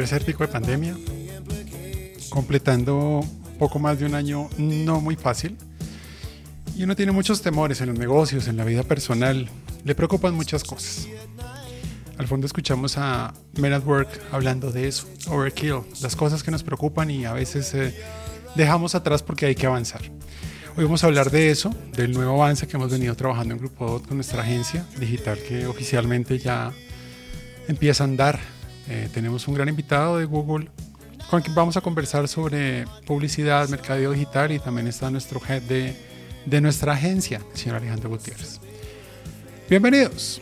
tercer pico de pandemia, completando poco más de un año no muy fácil. Y uno tiene muchos temores en los negocios, en la vida personal. Le preocupan muchas cosas. Al fondo escuchamos a Men at Work hablando de eso, overkill, las cosas que nos preocupan y a veces eh, dejamos atrás porque hay que avanzar. Hoy vamos a hablar de eso, del nuevo avance que hemos venido trabajando en Grupo DOT con nuestra agencia digital que oficialmente ya empieza a andar. Eh, tenemos un gran invitado de Google con quien vamos a conversar sobre publicidad, mercadeo digital y también está nuestro head de, de nuestra agencia, el señor Alejandro Gutiérrez. Bienvenidos.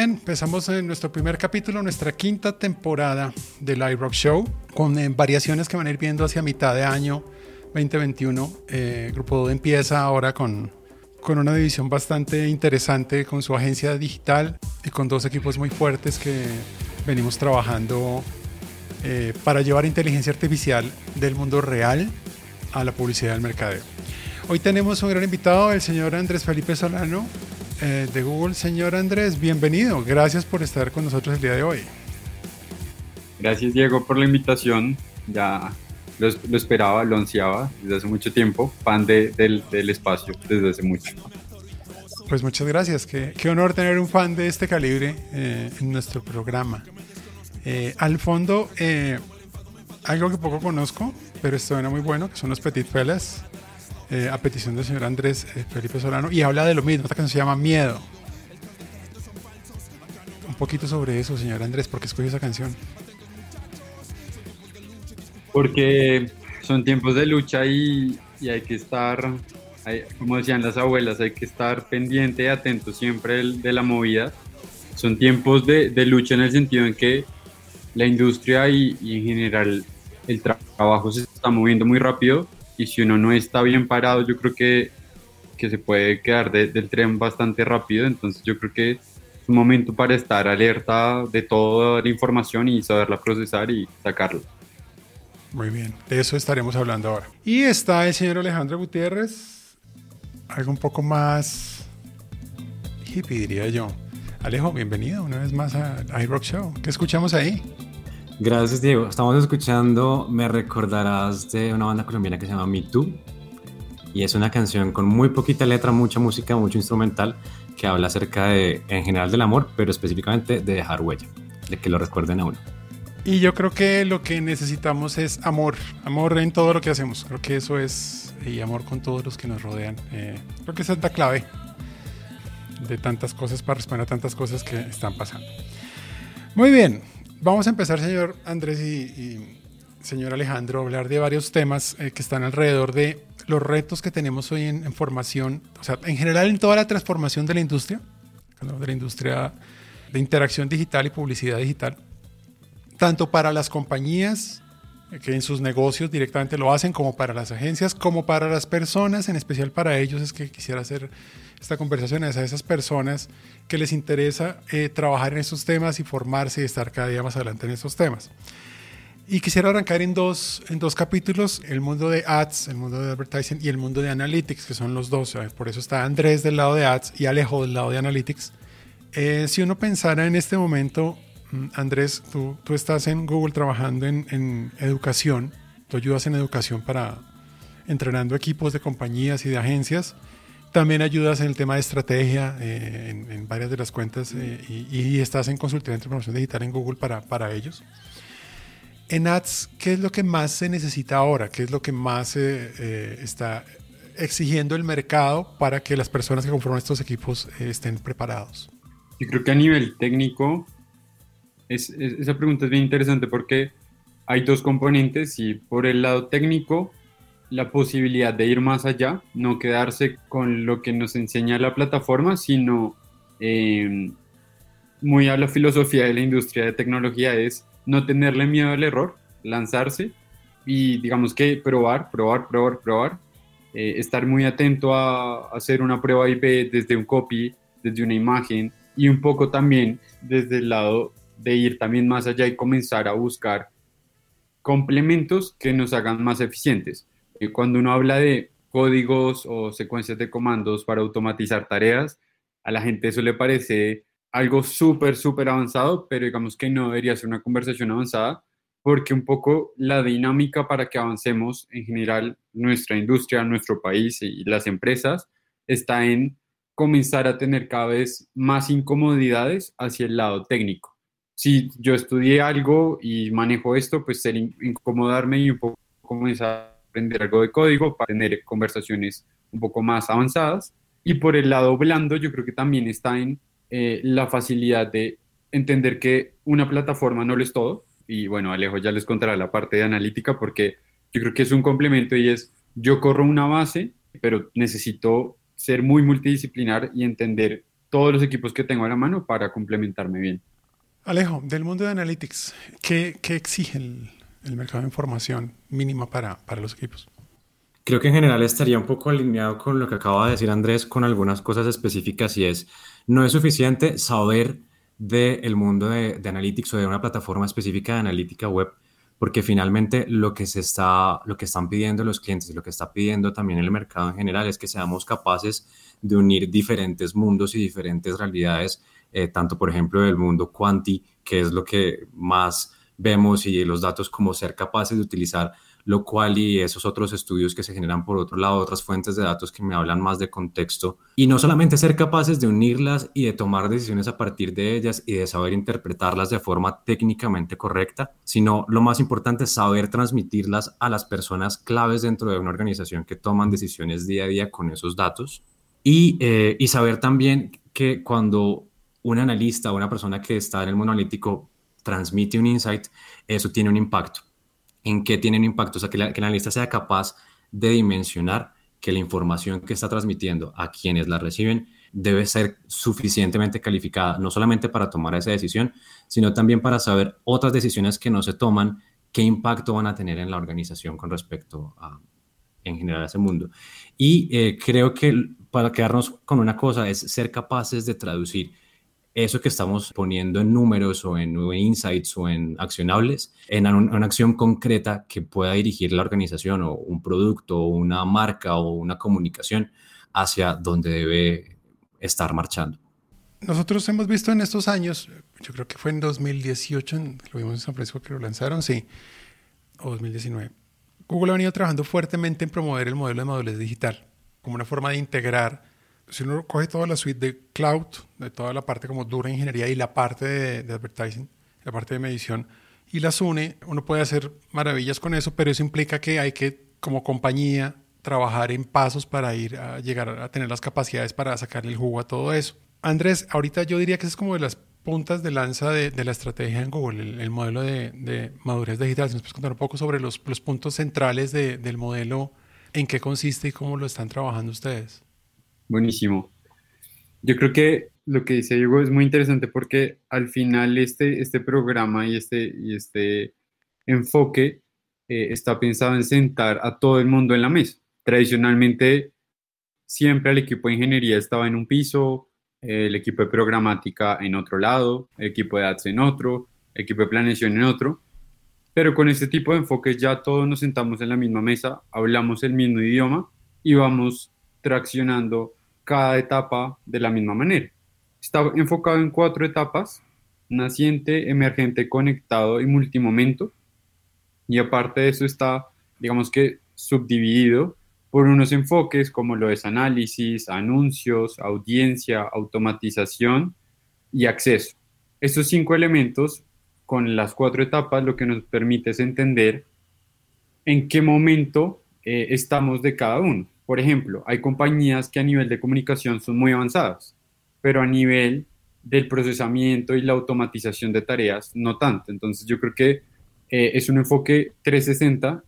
Bien, empezamos en nuestro primer capítulo, nuestra quinta temporada del iRock Show, con eh, variaciones que van a ir viendo hacia mitad de año 2021. Eh, Grupo 2 empieza ahora con, con una división bastante interesante con su agencia digital y con dos equipos muy fuertes que venimos trabajando eh, para llevar inteligencia artificial del mundo real a la publicidad del mercadeo. Hoy tenemos un gran invitado, el señor Andrés Felipe Solano, eh, de Google. Señor Andrés, bienvenido. Gracias por estar con nosotros el día de hoy. Gracias Diego por la invitación. Ya lo, esperaba, lo ansiaba desde hace mucho tiempo. Fan del, del, espacio desde hace mucho. Pues muchas gracias. Qué, qué honor tener un fan de este calibre eh, en nuestro programa. Eh, al fondo, algo que poco conozco, pero esto era muy bueno, que son los Petit Fellas. Eh, a petición del señor Andrés eh, Felipe Solano, y habla de lo mismo, esta canción se llama Miedo. Un poquito sobre eso, señor Andrés, ¿por qué escogió esa canción? Porque son tiempos de lucha y, hay que estar, como decían las abuelas, hay que estar pendiente, atento siempre de la movida. Son tiempos de, lucha en el sentido en que la industria y, y en general el trabajo se está moviendo muy rápido y si uno no está bien parado, yo creo que, que se puede quedar del tren bastante rápido, entonces yo creo que es un momento para estar alerta de toda la información y saberla procesar y sacarla. Muy bien, de eso estaremos hablando ahora. Y está el señor Alejandro Gutiérrez, algo un poco más hippie, diría yo. Alejo, bienvenido una vez más a iRock Show. ¿Qué escuchamos ahí? Gracias, Diego. Estamos escuchando, me recordarás de una banda colombiana que se llama Me Too. Y es una canción con muy poquita letra, mucha música, mucho instrumental, que habla acerca de, en general, del amor, pero específicamente de dejar huella, de que lo recuerden a uno. Y yo creo que lo que necesitamos es amor, amor en todo lo que hacemos. Creo que eso es, y amor con todos los que nos rodean. Eh, creo que esa es la clave de tantas cosas para responder a tantas cosas que están pasando. Muy bien, Vamos a empezar, señor Andrés y, señor Alejandro, a hablar de varios temas eh, que están alrededor de los retos que tenemos hoy en, formación, o sea, en general en toda la transformación de la industria, de la industria de interacción digital y publicidad digital, tanto para las compañías eh, que en sus negocios directamente lo hacen, como para las agencias, como para las personas, en especial para ellos es que quisiera hacer esta conversación a esas personas que les interesa eh, trabajar en estos temas y formarse y estar cada día más adelante en estos temas. Y quisiera arrancar en dos, en dos capítulos, el mundo de ads, el mundo de advertising y el mundo de analytics, que son los dos. Por eso está Andrés del lado de ads y Alejo del lado de analytics. Eh, si uno pensara en este momento, mm, Andrés, tú, tú estás en Google trabajando en, en educación, tú ayudas en educación para entrenando equipos de compañías y de agencias también ayudas en el tema de estrategia eh, en, varias de las cuentas eh, y, estás en consultoría de transformación digital en Google para, para, ellos. En Ads, ¿qué es lo que más se necesita ahora? ¿Qué es lo que más eh, está exigiendo el mercado para que las personas que conforman estos equipos estén preparados? Yo creo que a nivel técnico, esa pregunta es bien interesante porque hay dos componentes y por el lado técnico la posibilidad de ir más allá, no quedarse con lo que nos enseña la plataforma, sino em, muy a la filosofía de la industria de tecnología es no tenerle miedo al error, lanzarse y digamos que probar, probar, probar, probar, eh, estar muy atento a, hacer una prueba IP desde un copy desde una imagen y un poco también desde el lado de ir también más allá y comenzar a buscar complementos que nos hagan más eficientes. Cuando uno habla de códigos o secuencias de comandos para automatizar tareas, a la gente eso le parece algo súper, súper avanzado, pero digamos que no debería ser una conversación avanzada, porque un poco la dinámica para que avancemos en general nuestra industria, nuestro país y las empresas está en comenzar a tener cada vez más incomodidades hacia el lado técnico. Si yo estudié algo y manejo esto, pues ser incomodarme y un poco comenzar aprender algo de código para tener conversaciones un poco más avanzadas. Y por el lado blando, yo creo que también está en eh, la facilidad de entender que una plataforma no lo es todo. Y bueno, Alejo ya les contará la parte de analítica porque yo creo que es un complemento y es, yo corro una base, pero necesito ser muy multidisciplinar y entender todos los equipos que tengo a la mano para complementarme bien. Alejo, del mundo de Analytics, ¿qué, exige el, mercado de información mínima para, para los equipos? Creo que en general estaría un poco alineado con lo que acaba de decir Andrés, con algunas cosas específicas y es, no es suficiente saber del mundo de, de, Analytics o de una plataforma específica de analítica web porque finalmente lo que, se está, lo que están pidiendo los clientes lo que está pidiendo también el mercado en general es que seamos capaces de unir diferentes mundos y diferentes realidades, eh, tanto por ejemplo del mundo quanti, que es lo que más vemos, y los datos como ser capaces de utilizar lo cual y esos otros estudios que se generan por otro lado, otras fuentes de datos que me hablan más de contexto, y no solamente ser capaces de unirlas y de tomar decisiones a partir de ellas y de saber interpretarlas de forma técnicamente correcta, sino lo más importante es saber transmitirlas a las personas claves dentro de una organización que toman decisiones día a día con esos datos, y, eh, y saber también que cuando un analista o una persona que está en el mundo analítico transmite un insight, eso tiene un impacto en qué tienen impacto, o sea, que, la, que el analista sea capaz de dimensionar que la información que está transmitiendo a quienes la reciben debe ser suficientemente calificada, no solamente para tomar esa decisión, sino también para saber otras decisiones que no se toman, qué impacto van a tener en la organización con respecto a, en general, a ese mundo. Y eh, creo que para quedarnos con una cosa es ser capaces de traducir eso que estamos poniendo en números o en, insights o en accionables, en una acción concreta que pueda dirigir la organización o un producto o una marca o una comunicación hacia donde debe estar marchando. Nosotros hemos visto en estos años, yo creo que fue en 2018, lo vimos en San Francisco que lo lanzaron, sí, o 2019. Google ha venido trabajando fuertemente en promover el modelo de madurez digital como una forma de integrar si uno coge toda la suite de cloud, de toda la parte como dura ingeniería y la parte de, advertising, la parte de medición, y las une, uno puede hacer maravillas con eso, pero eso implica que hay que, como compañía, trabajar en pasos para ir a llegar a tener las capacidades para sacarle el jugo a todo eso. Andrés, ahorita yo diría que es como de las puntas de lanza de, la estrategia en Google, el, modelo de, madurez digital. ¿Nos puedes contar un poco sobre los puntos centrales del modelo, en qué consiste y cómo lo están trabajando ustedes? Buenísimo. Yo creo que lo que dice Diego es muy interesante porque al final este, este programa y este, y este enfoque eh, está pensado en sentar a todo el mundo en la mesa. Tradicionalmente, siempre el equipo de ingeniería estaba en un piso, el equipo de programática en otro lado, el equipo de ads en otro, el equipo de planeación en otro. Pero con este tipo de enfoques ya todos nos sentamos en la misma mesa, hablamos el mismo idioma y vamos traccionando cada etapa de la misma manera. Está enfocado en cuatro etapas, naciente, emergente, conectado y multimomento. Y aparte de eso está, digamos que, subdividido por unos enfoques como lo es análisis, anuncios, audiencia, automatización y acceso. Estos cinco elementos con las cuatro etapas lo que nos permite es entender en qué momento eh, estamos de cada uno. Por ejemplo, hay compañías que a nivel de comunicación son muy avanzadas, pero a nivel del procesamiento y la automatización de tareas no tanto. Entonces yo creo que eh, es un enfoque 360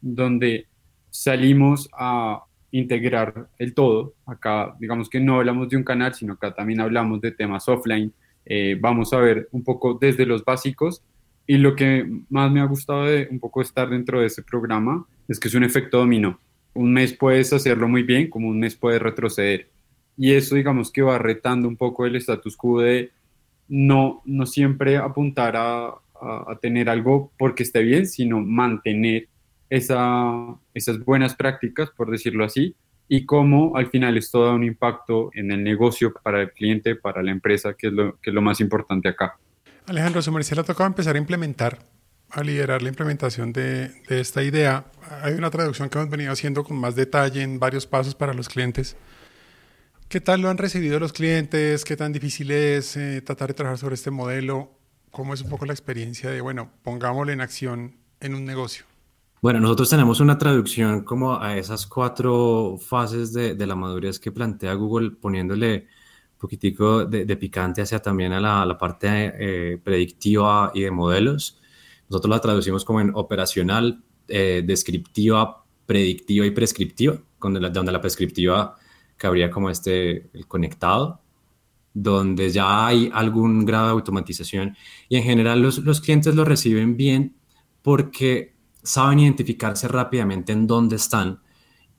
donde salimos a integrar el todo. Acá digamos que no hablamos de un canal, sino acá también hablamos de temas offline. Eh, vamos a ver un poco desde los básicos y lo que más me ha gustado de un poco estar dentro de ese programa es que es un efecto dominó un mes puedes hacerlo muy bien, como un mes puedes retroceder. y eso digamos que va retando un poco el status quo de no, no siempre apuntar a, a, tener algo porque esté bien, sino mantener esa, esas buenas prácticas, por decirlo así, y cómo al final esto da un impacto en el negocio para el cliente, para la empresa, que es lo, que es lo más importante acá. Alejandro, su merced le ha empezar a implementar, a liderar la implementación de, de, esta idea. Hay una traducción que hemos venido haciendo con más detalle en varios pasos para los clientes. ¿Qué tal lo han recibido los clientes? ¿Qué tan difícil es eh, tratar de trabajar sobre este modelo? ¿Cómo es un poco la experiencia de, bueno, pongámoslo en acción en un negocio? Bueno, nosotros tenemos una traducción como a esas cuatro fases de, de la madurez que plantea Google, poniéndole un poquitico de, de picante hacia también a la, la parte eh, predictiva y de modelos. Nosotros la traducimos como en operacional, eh, descriptiva, predictiva y prescriptiva, donde la, donde la prescriptiva cabría como este, el conectado, donde ya hay algún grado de automatización y en general los, los clientes lo reciben bien porque saben identificarse rápidamente en dónde están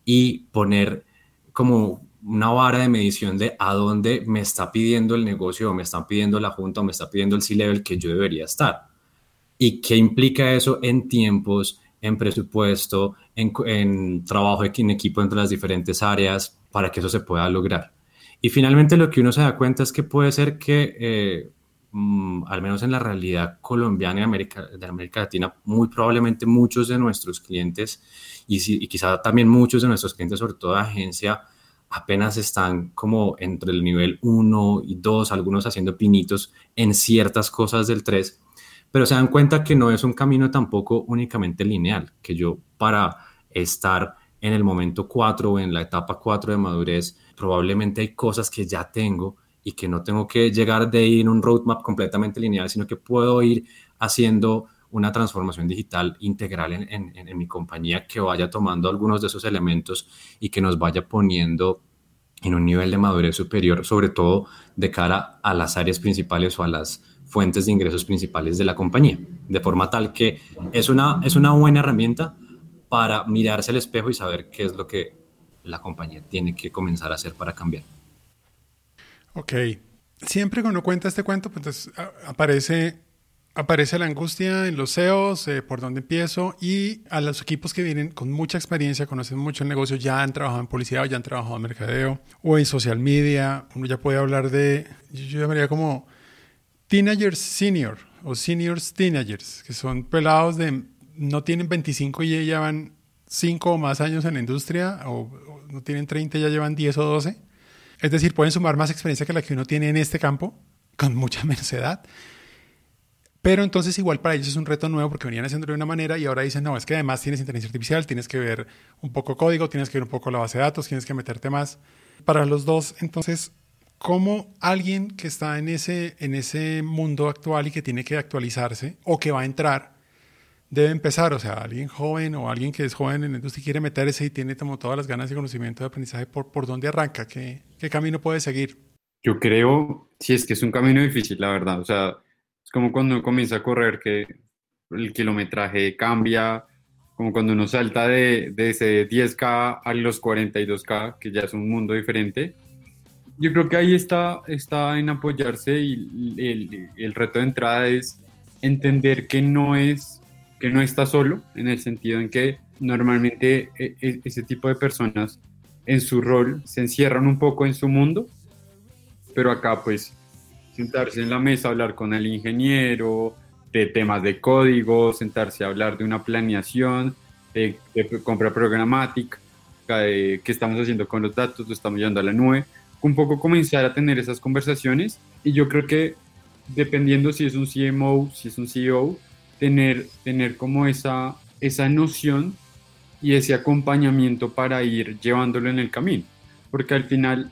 y poner como una vara de medición de a dónde me está pidiendo el negocio o me están pidiendo la junta o me está pidiendo el C-Level que yo debería estar. ¿Y qué implica eso en tiempos, en presupuesto, en, en trabajo en equipo entre las diferentes áreas para que eso se pueda lograr? Y finalmente lo que uno se da cuenta es que puede ser que eh, Mm, al menos en la realidad colombiana y de América Latina, muy probablemente muchos de nuestros clientes y, quizá también muchos de nuestros clientes, sobre todo agencia, apenas están como entre el nivel 1 y 2, algunos haciendo pinitos en ciertas cosas del 3, pero se dan cuenta que no es un camino tampoco únicamente lineal, que yo para estar en el momento 4 o en la etapa 4 de madurez, probablemente hay cosas que ya tengo y que no tengo que llegar de ahí en un roadmap completamente lineal, sino que puedo ir haciendo una transformación digital integral en, en, mi compañía que vaya tomando algunos de esos elementos y que nos vaya poniendo en un nivel de madurez superior, sobre todo de cara a las áreas principales o a las fuentes de ingresos principales de la compañía, de forma tal que es una, es una buena herramienta para mirarse al espejo y saber qué es lo que la compañía tiene que comenzar a hacer para cambiar. Ok. Siempre cuando cuenta este cuento, pues aparece, aparece la angustia en los CEOs, eh, por dónde empiezo, y a los equipos que vienen con mucha experiencia, conocen mucho el negocio, ya han trabajado en publicidad, ya han trabajado en mercadeo, o en social media, uno ya puede hablar de, yo llamaría como teenagers senior, o seniors teenagers, que son pelados de, no tienen 25 y ya llevan 5 o más años en la industria, o, o no tienen 30 y ya llevan 10 o 12 es decir, pueden sumar más experiencia que la que uno tiene en este campo, con mucha menos edad. Pero entonces igual para ellos es un reto nuevo porque venían haciéndolo de una manera y ahora dicen, no, es que además tienes inteligencia artificial, tienes que ver un poco código, tienes que ver un poco la base de datos, tienes que meterte más. Para los dos, entonces, ¿cómo alguien que está en ese, en ese mundo actual y que tiene que actualizarse o que va a entrar, debe empezar, o sea, alguien joven o alguien que es joven en la industria y quiere meterse y tiene como todas las ganas y conocimiento de aprendizaje, ¿por, por dónde arranca? ¿Qué, ¿Qué camino puede seguir? Yo creo, si es que es un camino difícil, la verdad, o sea, es como cuando uno comienza a correr que el kilometraje cambia, como cuando uno salta de, de ese 10K a los 42K, que ya es un mundo diferente. Yo creo que ahí está, está en apoyarse y el, el reto de entrada es entender que no es que no está solo, en el sentido en que normalmente e, e, ese tipo de personas en su rol se encierran un poco en su mundo, pero acá pues sentarse en la mesa, hablar con el ingeniero, de temas de código, sentarse a hablar de una planeación, de, compra programática, de qué estamos haciendo con los datos, lo estamos llevando a la nube, un poco comenzar a tener esas conversaciones y yo creo que dependiendo si es un CMO, si es un CEO, tener, tener como esa, esa noción y ese acompañamiento para ir llevándolo en el camino. Porque al final,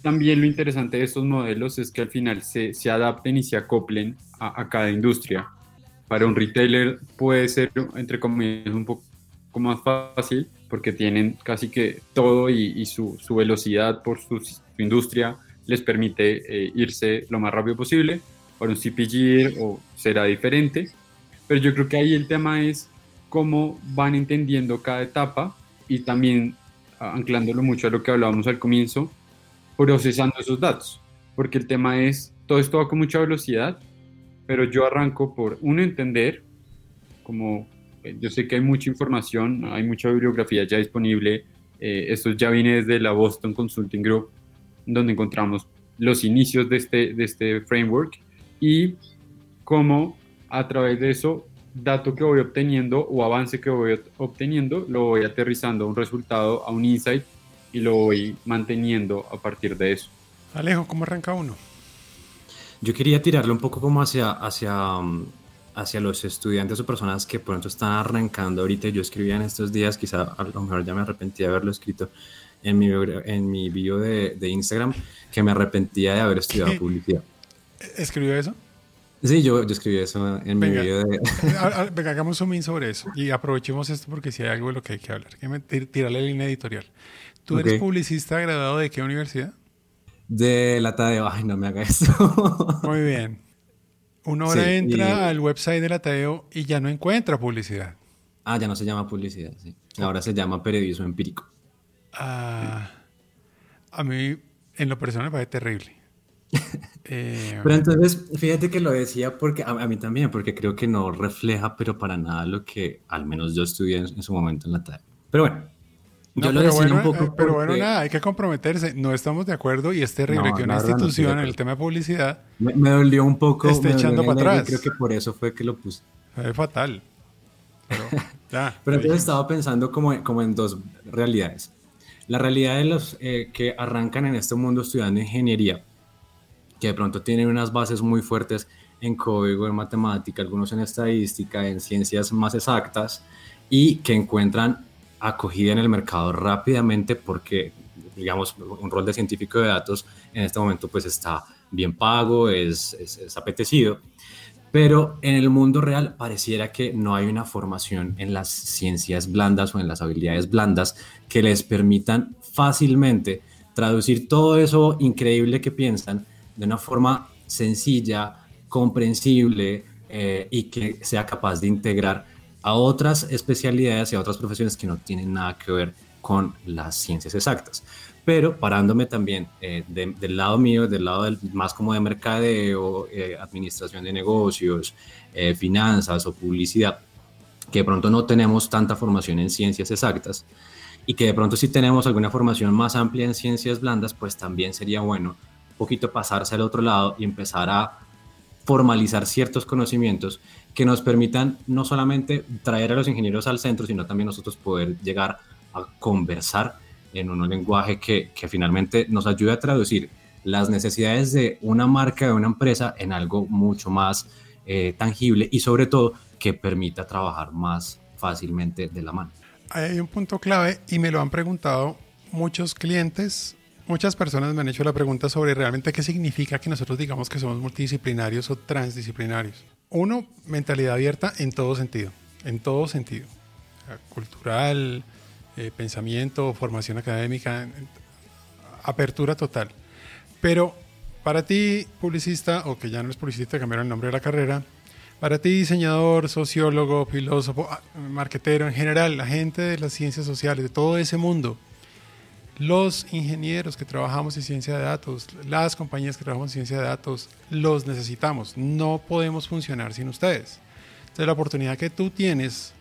también lo interesante de estos modelos es que al final se, se adapten y se acoplen a, cada industria. Para un retailer puede ser, entre comillas, un poco más fácil porque tienen casi que todo y, su, su, velocidad por su, industria les permite eh, irse lo más rápido posible. Para un CPG o será diferente, pero yo creo que ahí el tema es cómo van entendiendo cada etapa y también anclándolo mucho a lo que hablábamos al comienzo, procesando esos datos, porque el tema es, todo esto va con mucha velocidad, pero yo arranco por, uno, entender, como yo sé que hay mucha información, hay mucha bibliografía ya disponible, eh, esto ya viene desde la Boston Consulting Group, donde encontramos los inicios de este, de este framework y cómo a través de eso, dato que voy obteniendo o avance que voy obteniendo, lo voy aterrizando a un resultado, a un insight y lo voy manteniendo a partir de eso. Alejo, ¿cómo arranca uno? Yo quería tirarle un poco como hacia, hacia, hacia los estudiantes o personas que pronto están arrancando ahorita. Yo escribía en estos días, quizá a lo mejor ya me arrepentí de haberlo escrito en mi, en mi bio de, de Instagram, que me arrepentía de haber estudiado publicidad. ¿Escribió eso? Sí, yo, yo escribí eso en mi video de... venga, hagamos un min sobre eso y aprovechemos esto porque si hay algo de lo que hay que hablar. Tírale la línea editorial. ¿Tú eres publicista graduado de qué universidad? De la Tadeo. Ay, no me haga eso. Muy bien. Uno ahora entra al website de la Tadeo y ya no encuentra publicidad. Ah, ya no se llama publicidad, sí. Ahora se llama periodismo empírico. Ah, a mí, en lo personal, me parece terrible. Eh, pero entonces, fíjate que lo decía porque a, mí también, porque creo que no refleja, pero para nada lo que al menos yo estudié en, su momento en la TAE. Pero bueno, yo lo decía un poco. Eh, pero bueno, nada, hay que comprometerse. No estamos de acuerdo y es terrible que una institución en el tema de publicidad. Me, dolió un poco. Esté echando para atrás. Creo que por eso fue que lo puse. Es fatal. Pero, pero entonces estaba pensando como, como en dos realidades. La realidad de los eh, que arrancan en este mundo estudiando ingeniería que de pronto tienen unas bases muy fuertes en código, en matemática, algunos en estadística, en ciencias más exactas, y que encuentran acogida en el mercado rápidamente porque, digamos, un rol de científico de datos en este momento pues está bien pago, es, es, apetecido, pero en el mundo real pareciera que no hay una formación en las ciencias blandas o en las habilidades blandas que les permitan fácilmente traducir todo eso increíble que piensan de una forma sencilla, comprensible eh, y que sea capaz de integrar a otras especialidades y a otras profesiones que no tienen nada que ver con las ciencias exactas. Pero parándome también eh, del lado mío, del lado más como de mercadeo, eh, administración de negocios, finanzas o publicidad, que de pronto no tenemos tanta formación en ciencias exactas y que de pronto si tenemos alguna formación más amplia en ciencias blandas, pues también sería bueno poquito pasarse al otro lado y empezar a formalizar ciertos conocimientos que nos permitan no solamente traer a los ingenieros al centro, sino también nosotros poder llegar a conversar en un lenguaje que, que finalmente nos ayude a traducir las necesidades de una marca, de una empresa, en algo mucho más eh, tangible y sobre todo que permita trabajar más fácilmente de la mano. Hay un punto clave y me lo han preguntado muchos clientes Muchas personas me han hecho la pregunta sobre realmente qué significa que nosotros digamos que somos multidisciplinarios o transdisciplinarios. Uno, mentalidad abierta en todo sentido, en todo sentido. Cultural, eh, pensamiento, formación académica, apertura total. Pero para ti, publicista, o que ya no es publicista, cambiaron el nombre de la carrera, para ti, diseñador, sociólogo, filósofo, ah, marquetero, en general, la gente de las ciencias sociales, de todo ese mundo, los ingenieros que trabajamos en ciencia de datos, las compañías que trabajamos en ciencia de datos, los necesitamos. No podemos funcionar sin ustedes. Entonces la oportunidad que tú tienes,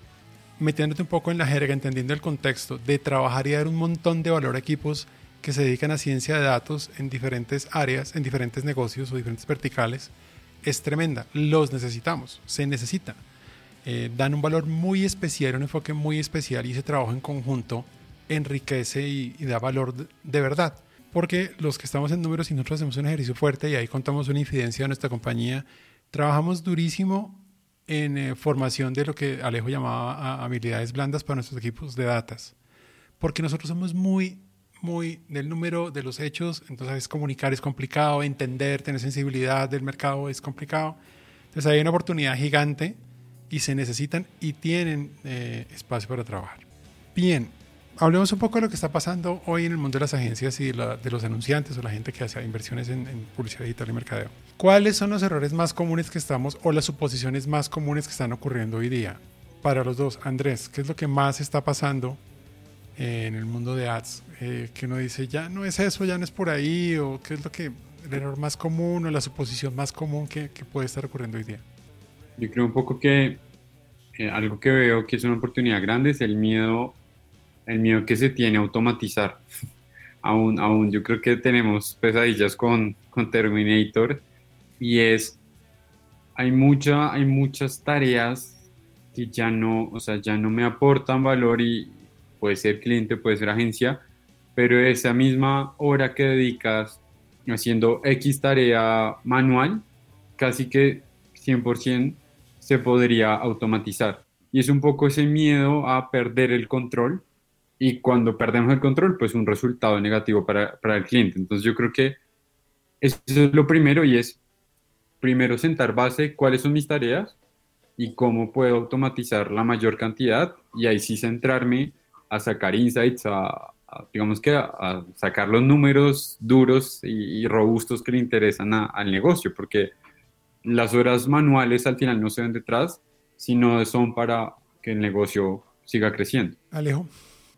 metiéndote un poco en la jerga, entendiendo el contexto, de trabajar y dar un montón de valor a equipos que se dedican a ciencia de datos en diferentes áreas, en diferentes negocios o diferentes verticales, es tremenda. Los necesitamos, se necesita. Eh, dan un valor muy especial, un enfoque muy especial y ese trabajo en conjunto enriquece y, da valor de, verdad. Porque los que estamos en números y nosotros hacemos un ejercicio fuerte y ahí contamos una incidencia de nuestra compañía, trabajamos durísimo en eh, formación de lo que Alejo llamaba habilidades blandas para nuestros equipos de datas. Porque nosotros somos muy, muy del número de los hechos, entonces comunicar es complicado, entender, tener sensibilidad del mercado es complicado. Entonces hay una oportunidad gigante y se necesitan y tienen eh, espacio para trabajar. Bien, hablemos un poco de lo que está pasando hoy en el mundo de las agencias y de los anunciantes o la gente que hace inversiones en, publicidad digital y mercadeo. ¿Cuáles son los errores más comunes que estamos o las suposiciones más comunes que están ocurriendo hoy día? Para los dos, Andrés, ¿qué es lo que más está pasando en el mundo de ads, eh, que uno dice, ya no es eso, ya no es por ahí, o qué es lo que, el error más común o la suposición más común que, que puede estar ocurriendo hoy día? Yo creo un poco que eh, algo que veo que es una oportunidad grande es el miedo, el miedo que se tiene a automatizar. aún, aún yo creo que tenemos pesadillas con, con Terminator y es, hay, mucha, hay muchas tareas que ya no, o sea, ya no me aportan valor y, puede ser cliente, puede ser agencia, pero esa misma hora que dedicas haciendo X tarea manual, casi que 100% se podría automatizar. Y es un poco ese miedo a perder el control y cuando perdemos el control, pues un resultado negativo para, para el cliente. Entonces yo creo que eso es lo primero y es primero sentar base, cuáles son mis tareas y cómo puedo automatizar la mayor cantidad y ahí sí centrarme a sacar insights, a, digamos que a, sacar los números duros y, robustos que le interesan al negocio, porque las horas manuales al final no se ven detrás, sino son para que el negocio siga creciendo. Alejo.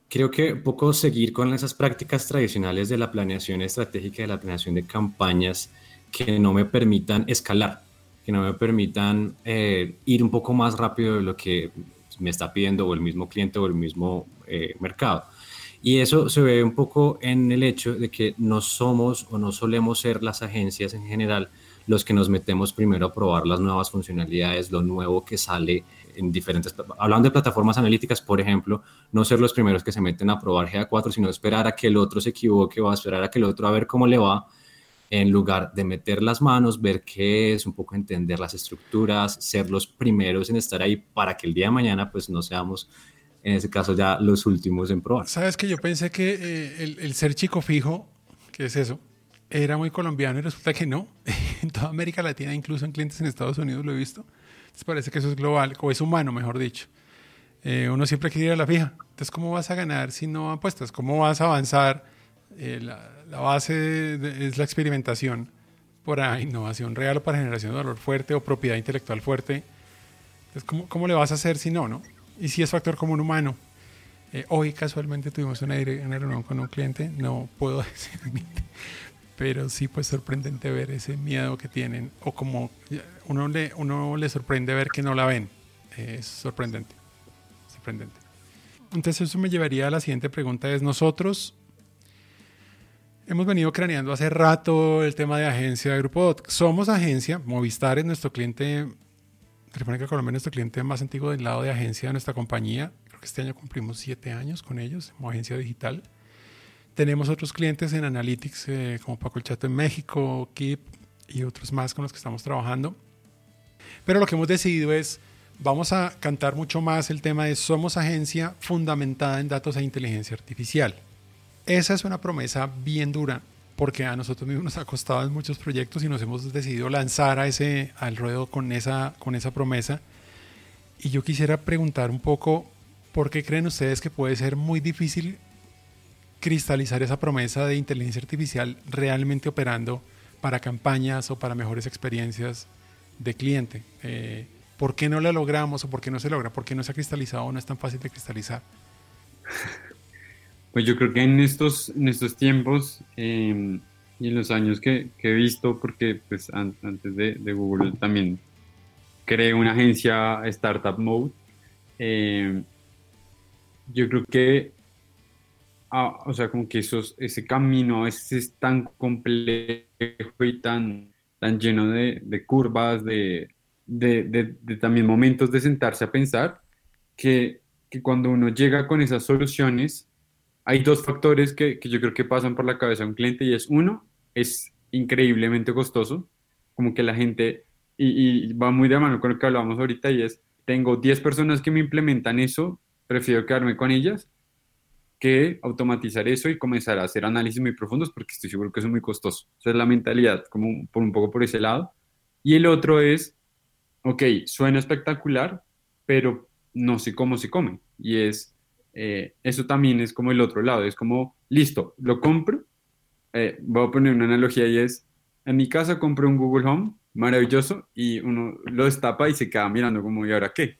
Creo que poco seguir con esas prácticas tradicionales de la planeación estratégica, de la planeación de campañas que no me permitan escalar, que no me permitan eh, ir un poco más rápido de lo que me está pidiendo o el mismo cliente o el mismo eh, mercado. Y eso se ve un poco en el hecho de que no somos o no solemos ser las agencias en general los que nos metemos primero a probar las nuevas funcionalidades, lo nuevo que sale en diferentes, hablando de plataformas analíticas, por ejemplo, no ser los primeros que se meten a probar GA4, sino esperar a que el otro se equivoque o a esperar a que el otro a ver cómo le va, en lugar de meter las manos, ver qué es, un poco entender las estructuras, ser los primeros en estar ahí para que el día de mañana pues no seamos en ese caso ya los últimos en probar. Sabes que yo pensé que eh, el, el, ser chico fijo, que es eso, era muy colombiano y resulta que no. en toda América Latina, incluso en clientes en Estados Unidos lo he visto. Parece que eso es global, o es humano, mejor dicho. Eh, uno siempre quiere ir a la fija. Entonces, ¿cómo vas a ganar si no apuestas? ¿Cómo vas a avanzar? Eh, la, la, base es la experimentación por innovación real o para generación de valor fuerte o propiedad intelectual fuerte. Entonces, ¿cómo, cómo le vas a hacer si no, no? y si es factor común humano. Eh, hoy casualmente tuvimos una, reunión con un cliente, no puedo decir, pero sí pues sorprendente ver ese miedo que tienen o como uno le, uno le sorprende ver que no la ven. es sorprendente, sorprendente. Entonces eso me llevaría a la siguiente pregunta, es nosotros hemos venido craneando hace rato el tema de agencia de Grupo DOT. Somos agencia, Movistar es nuestro cliente Telefónica Colombia es nuestro cliente más antiguo del lado de agencia de nuestra compañía. Creo que este año cumplimos siete años con ellos como agencia digital. Tenemos otros clientes en Analytics eh, como Paco el Chato en México, Keep y otros más con los que estamos trabajando. Pero lo que hemos decidido es, vamos a cantar mucho más el tema de somos agencia fundamentada en datos e inteligencia artificial. Esa es una promesa bien dura porque a nosotros mismos nos ha costado en muchos proyectos y nos hemos decidido lanzar a ese, al ruedo con esa, con esa promesa. Y yo quisiera preguntar un poco, ¿por qué creen ustedes que puede ser muy difícil cristalizar esa promesa de inteligencia artificial realmente operando para campañas o para mejores experiencias de cliente? Eh, ¿Por qué no la logramos o por qué no se logra? ¿Por qué no se ha cristalizado o no es tan fácil de cristalizar? Pues yo creo que en estos, en estos tiempos em, y en los años que, he visto, porque pues antes de, Google también creé una agencia Startup Mode, em, yo creo que, ah, o sea, como que esos, ese camino a veces es tan complejo y tan, tan lleno de, curvas, de, de, también momentos de sentarse a pensar, que, que cuando uno llega con esas soluciones, hay dos factores que, que, yo creo que pasan por la cabeza de un cliente y es uno, es increíblemente costoso, como que la gente, y, va muy de mano con lo que hablábamos ahorita, y es, tengo 10 personas que me implementan eso, prefiero quedarme con ellas que automatizar eso y comenzar a hacer análisis muy profundos porque estoy seguro que eso es muy costoso. Esa es la mentalidad, como por un poco por ese lado. Y el otro es, ok, suena espectacular, pero no sé cómo se come. Y es, eh, eso también es como el otro lado, es como, listo, lo compro, eh, voy a poner una analogía y es, en mi casa compré un Google Home maravilloso y uno lo destapa y se queda mirando como, ¿y ahora qué?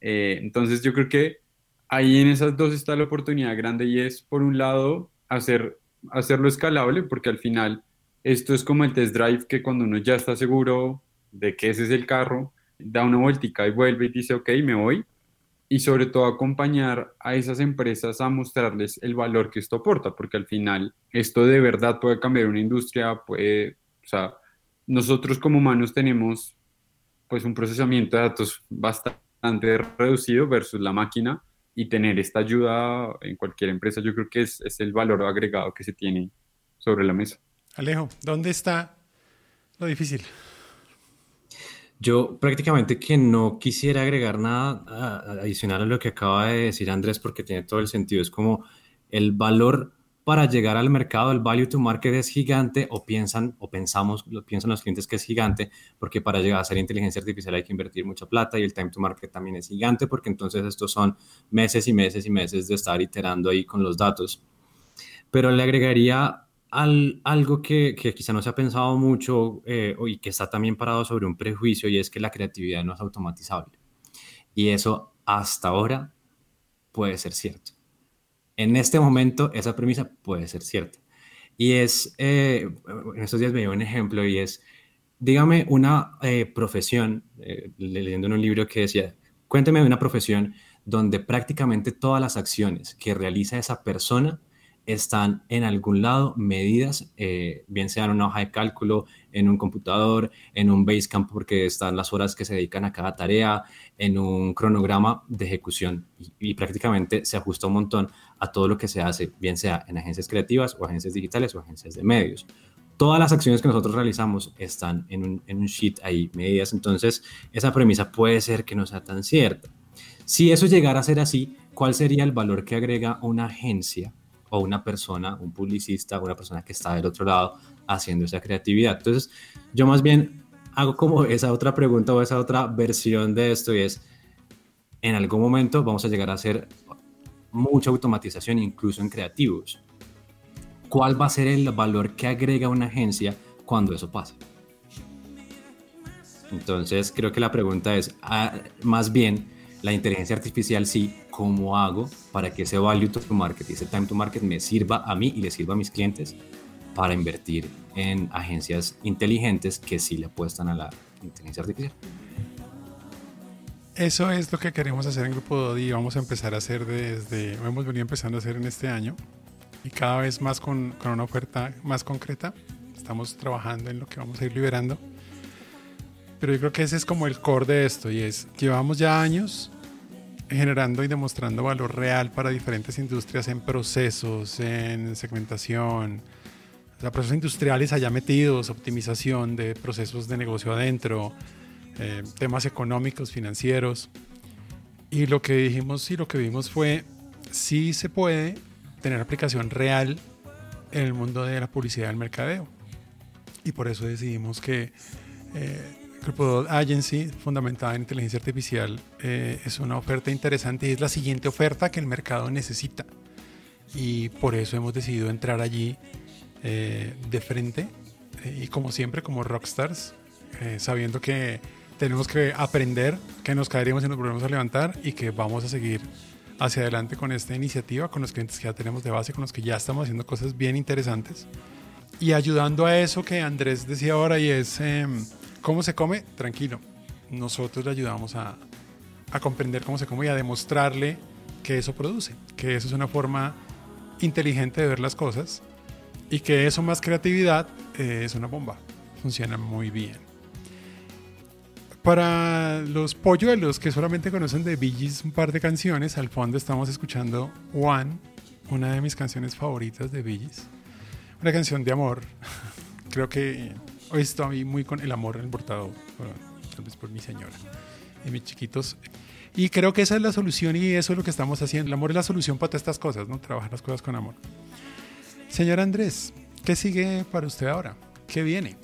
Eh, entonces yo creo que ahí en esas dos está la oportunidad grande y es, por un lado, hacer, hacerlo escalable, porque al final esto es como el test drive que cuando uno ya está seguro de que ese es el carro, da una vueltica y vuelve y dice, ok, me voy. Y sobre todo acompañar a esas empresas a mostrarles el valor que esto aporta, porque al final esto de verdad puede cambiar una industria, puede, o sea, nosotros como humanos tenemos pues un procesamiento de datos bastante reducido versus la máquina y tener esta ayuda en cualquier empresa yo creo que es, es el valor agregado que se tiene sobre la mesa. Alejo, ¿dónde está lo difícil? Yo prácticamente que no quisiera agregar nada adicional a lo que acaba de decir Andrés porque tiene todo el sentido. Es como el valor para llegar al mercado, el value to market es gigante o piensan o pensamos, lo piensan los clientes que es gigante porque para llegar a ser inteligencia artificial hay que invertir mucha plata y el time to market también es gigante porque entonces estos son meses y meses y meses de estar iterando ahí con los datos. Pero le agregaría al, algo que, que, quizá no se ha pensado mucho eh, y que está también parado sobre un prejuicio y es que la creatividad no es automatizable. Y eso hasta ahora puede ser cierto. En este momento esa premisa puede ser cierta. Y es, eh, en estos días me dio un ejemplo y es, dígame una eh, profesión, leyendo en un libro que decía, cuénteme de una profesión donde prácticamente todas las acciones que realiza esa persona están en algún lado medidas, eh, bien sea en una hoja de cálculo, en un computador, en un Basecamp porque están las horas que se dedican a cada tarea, en un cronograma de ejecución y, prácticamente se ajusta un montón a todo lo que se hace, bien sea en agencias creativas o agencias digitales o agencias de medios. Todas las acciones que nosotros realizamos están en un, en un sheet ahí, medidas, entonces esa premisa puede ser que no sea tan cierta. Si eso llegara a ser así, ¿cuál sería el valor que agrega una agencia o una persona, un publicista, una persona que está del otro lado haciendo esa creatividad. Entonces, yo más bien hago como esa otra pregunta o esa otra versión de esto y es, en algún momento vamos a llegar a hacer mucha automatización, incluso en creativos. ¿Cuál va a ser el valor que agrega una agencia cuando eso pase? Entonces, creo que la pregunta es, ah, más bien, la inteligencia artificial sí, ¿cómo hago para que ese value to market y ese time to market me sirva a mí y le sirva a mis clientes para invertir en agencias inteligentes que sí le apuestan a la inteligencia artificial? Eso es lo que queremos hacer en Grupo Dodi vamos a empezar a hacer desde, hemos venido empezando a hacer en este año y cada vez más con, con una oferta más concreta. Estamos trabajando en lo que vamos a ir liberando pero yo creo que ese es como el core de esto y es, llevamos ya años generando y demostrando valor real para diferentes industrias en procesos, en segmentación, o sea, procesos industriales allá metidos, optimización de procesos de negocio adentro, eh, temas económicos, financieros. Y lo que dijimos y lo que vimos fue, sí se puede tener aplicación real en el mundo de la publicidad y el mercadeo. Y por eso decidimos que eh, Grupo Agency, fundamentada en inteligencia artificial, eh, es una oferta interesante y es la siguiente oferta que el mercado necesita. Y por eso hemos decidido entrar allí eh, de frente eh, y como siempre como rockstars, sabiendo que tenemos que aprender, que nos caeríamos y nos volvemos a levantar y que vamos a seguir hacia adelante con esta iniciativa, con los clientes que ya tenemos de base, con los que ya estamos haciendo cosas bien interesantes y ayudando a eso que Andrés decía ahora y es em, ¿Cómo se come? Tranquilo. Nosotros le ayudamos a, comprender cómo se come y a demostrarle que eso produce, que eso es una forma inteligente de ver las cosas y que eso más creatividad eh, es una bomba. Funciona muy bien. Para los polluelos que solamente conocen de Bee un par de canciones, al fondo estamos escuchando One, una de mis canciones favoritas de Bee Una canción de amor. Creo que estoy muy con el amor emportado, tal vez por mi señora y mis chiquitos. Y creo que esa es la solución y eso es lo que estamos haciendo. El amor es la solución para todas estas cosas, ¿no? Trabajar las cosas con amor. Señor Andrés, ¿qué sigue para usted ahora? ¿Qué viene?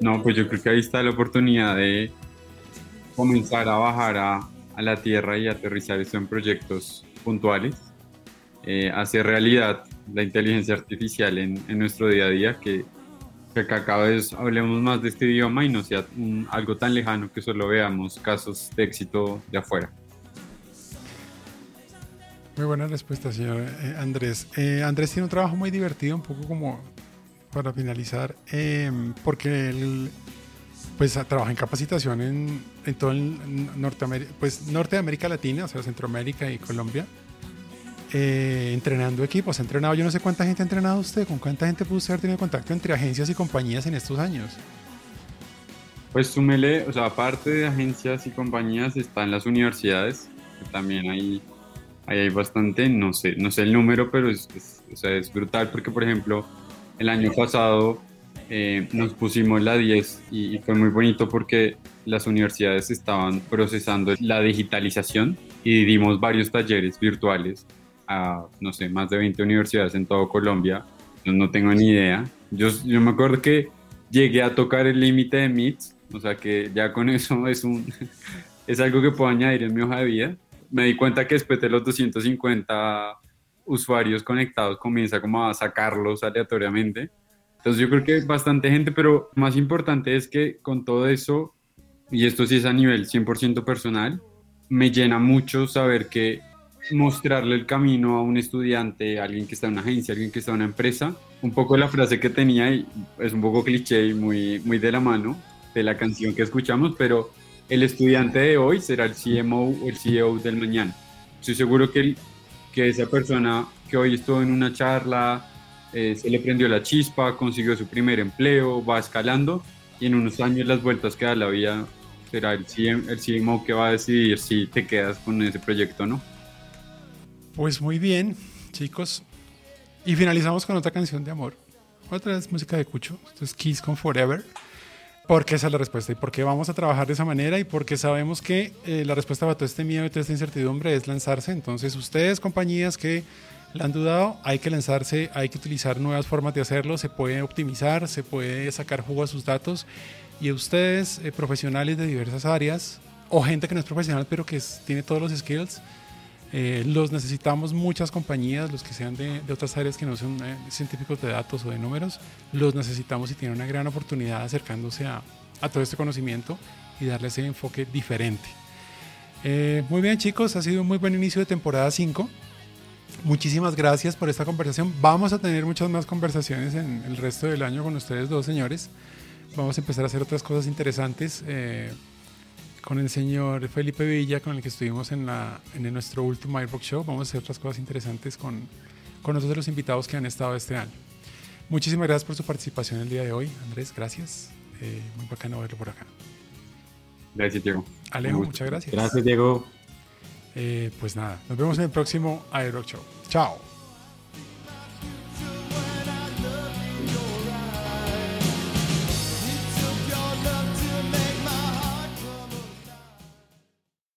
No, pues yo creo que ahí está la oportunidad de comenzar a bajar a, a la tierra y aterrizar esto en proyectos puntuales, eh, hacer realidad la inteligencia artificial en, en nuestro día a día, que que cada vez hablemos más de este idioma y no sea algo tan lejano que solo veamos casos de éxito de afuera. Muy buena respuesta, señor eh, Andrés. Eh, Andrés tiene un trabajo muy divertido, un poco como para finalizar, eh, porque él pues trabaja en capacitación en, en todo el Norteamérica, pues norte de América Latina, o sea, Centroamérica y Colombia, entrenando equipos. Ha entrenado, yo no sé cuánta gente ha entrenado usted, con cuánta gente pudo usted haber contacto entre agencias y compañías en estos años. Pues súmele, o sea, aparte de agencias y compañías, están las universidades, que también hay, hay bastante, no sé, no sé el número, pero es, o sea, es brutal porque, por ejemplo, el año pasado eh, nos pusimos la 10 y, fue muy bonito porque las universidades estaban procesando la digitalización y dimos varios talleres virtuales a, no sé, más de 20 universidades en todo Colombia. No tengo ni idea. Yo, yo me acuerdo que llegué a tocar el límite de MITS o sea que ya con eso es, un, es algo que puedo añadir en mi hoja de vida. Me di cuenta que después de los 250 usuarios conectados comienza como a sacarlos aleatoriamente. Entonces yo creo que bastante gente, pero más importante es que con todo eso, y esto sí es a nivel 100% personal, me llena mucho saber que mostrarle el camino a un estudiante, a alguien que está en una agencia, alguien que está en una empresa, un poco la frase que tenía y es un poco cliché y muy, muy de la mano, de la canción que escuchamos, pero el estudiante de hoy será el CMO o el CEO del mañana. Estoy seguro que, que esa persona que hoy estuvo en una charla, eh, se le prendió la chispa, consiguió su primer empleo, va escalando y en unos años las vueltas que da la vida será el, el CMO que va a decidir si te quedas con ese proyecto no. Pues muy bien, chicos. Y finalizamos con otra canción de amor. Otra vez música de Cucho. Esto es Kiss con Forever. Porque esa es la respuesta y por qué vamos a trabajar de esa manera y porque sabemos que eh, la respuesta para todo este miedo y toda esta incertidumbre es lanzarse. Entonces, ustedes, compañías que la han dudado, hay que lanzarse, hay que utilizar nuevas formas de hacerlo, se puede optimizar, se puede sacar jugo a sus datos y ustedes, eh, profesionales de diversas áreas o gente que no es profesional pero que tiene todos los skills, eh, los necesitamos muchas compañías, los que sean de, otras áreas que no son eh, científicos de datos o de números, los necesitamos y tienen una gran oportunidad acercándose a, todo este conocimiento y darle ese enfoque diferente. Eh, muy bien chicos, ha sido un muy buen inicio de temporada 5. Muchísimas gracias por esta conversación. Vamos a tener muchas más conversaciones en el resto del año con ustedes dos señores. Vamos a empezar a hacer otras cosas interesantes con el señor Felipe Villa, con el que estuvimos en, la, en nuestro último iRock Show. Vamos a hacer otras cosas interesantes con, con otros de los invitados que han estado este año. Muchísimas gracias por su participación el día de hoy, Andrés. Gracias. Eh, muy bacano verlo por acá. Gracias, Diego. Alejo, muchas gracias. Gracias, Diego. Eh, pues nada, nos vemos en el próximo iRock Show. Chao.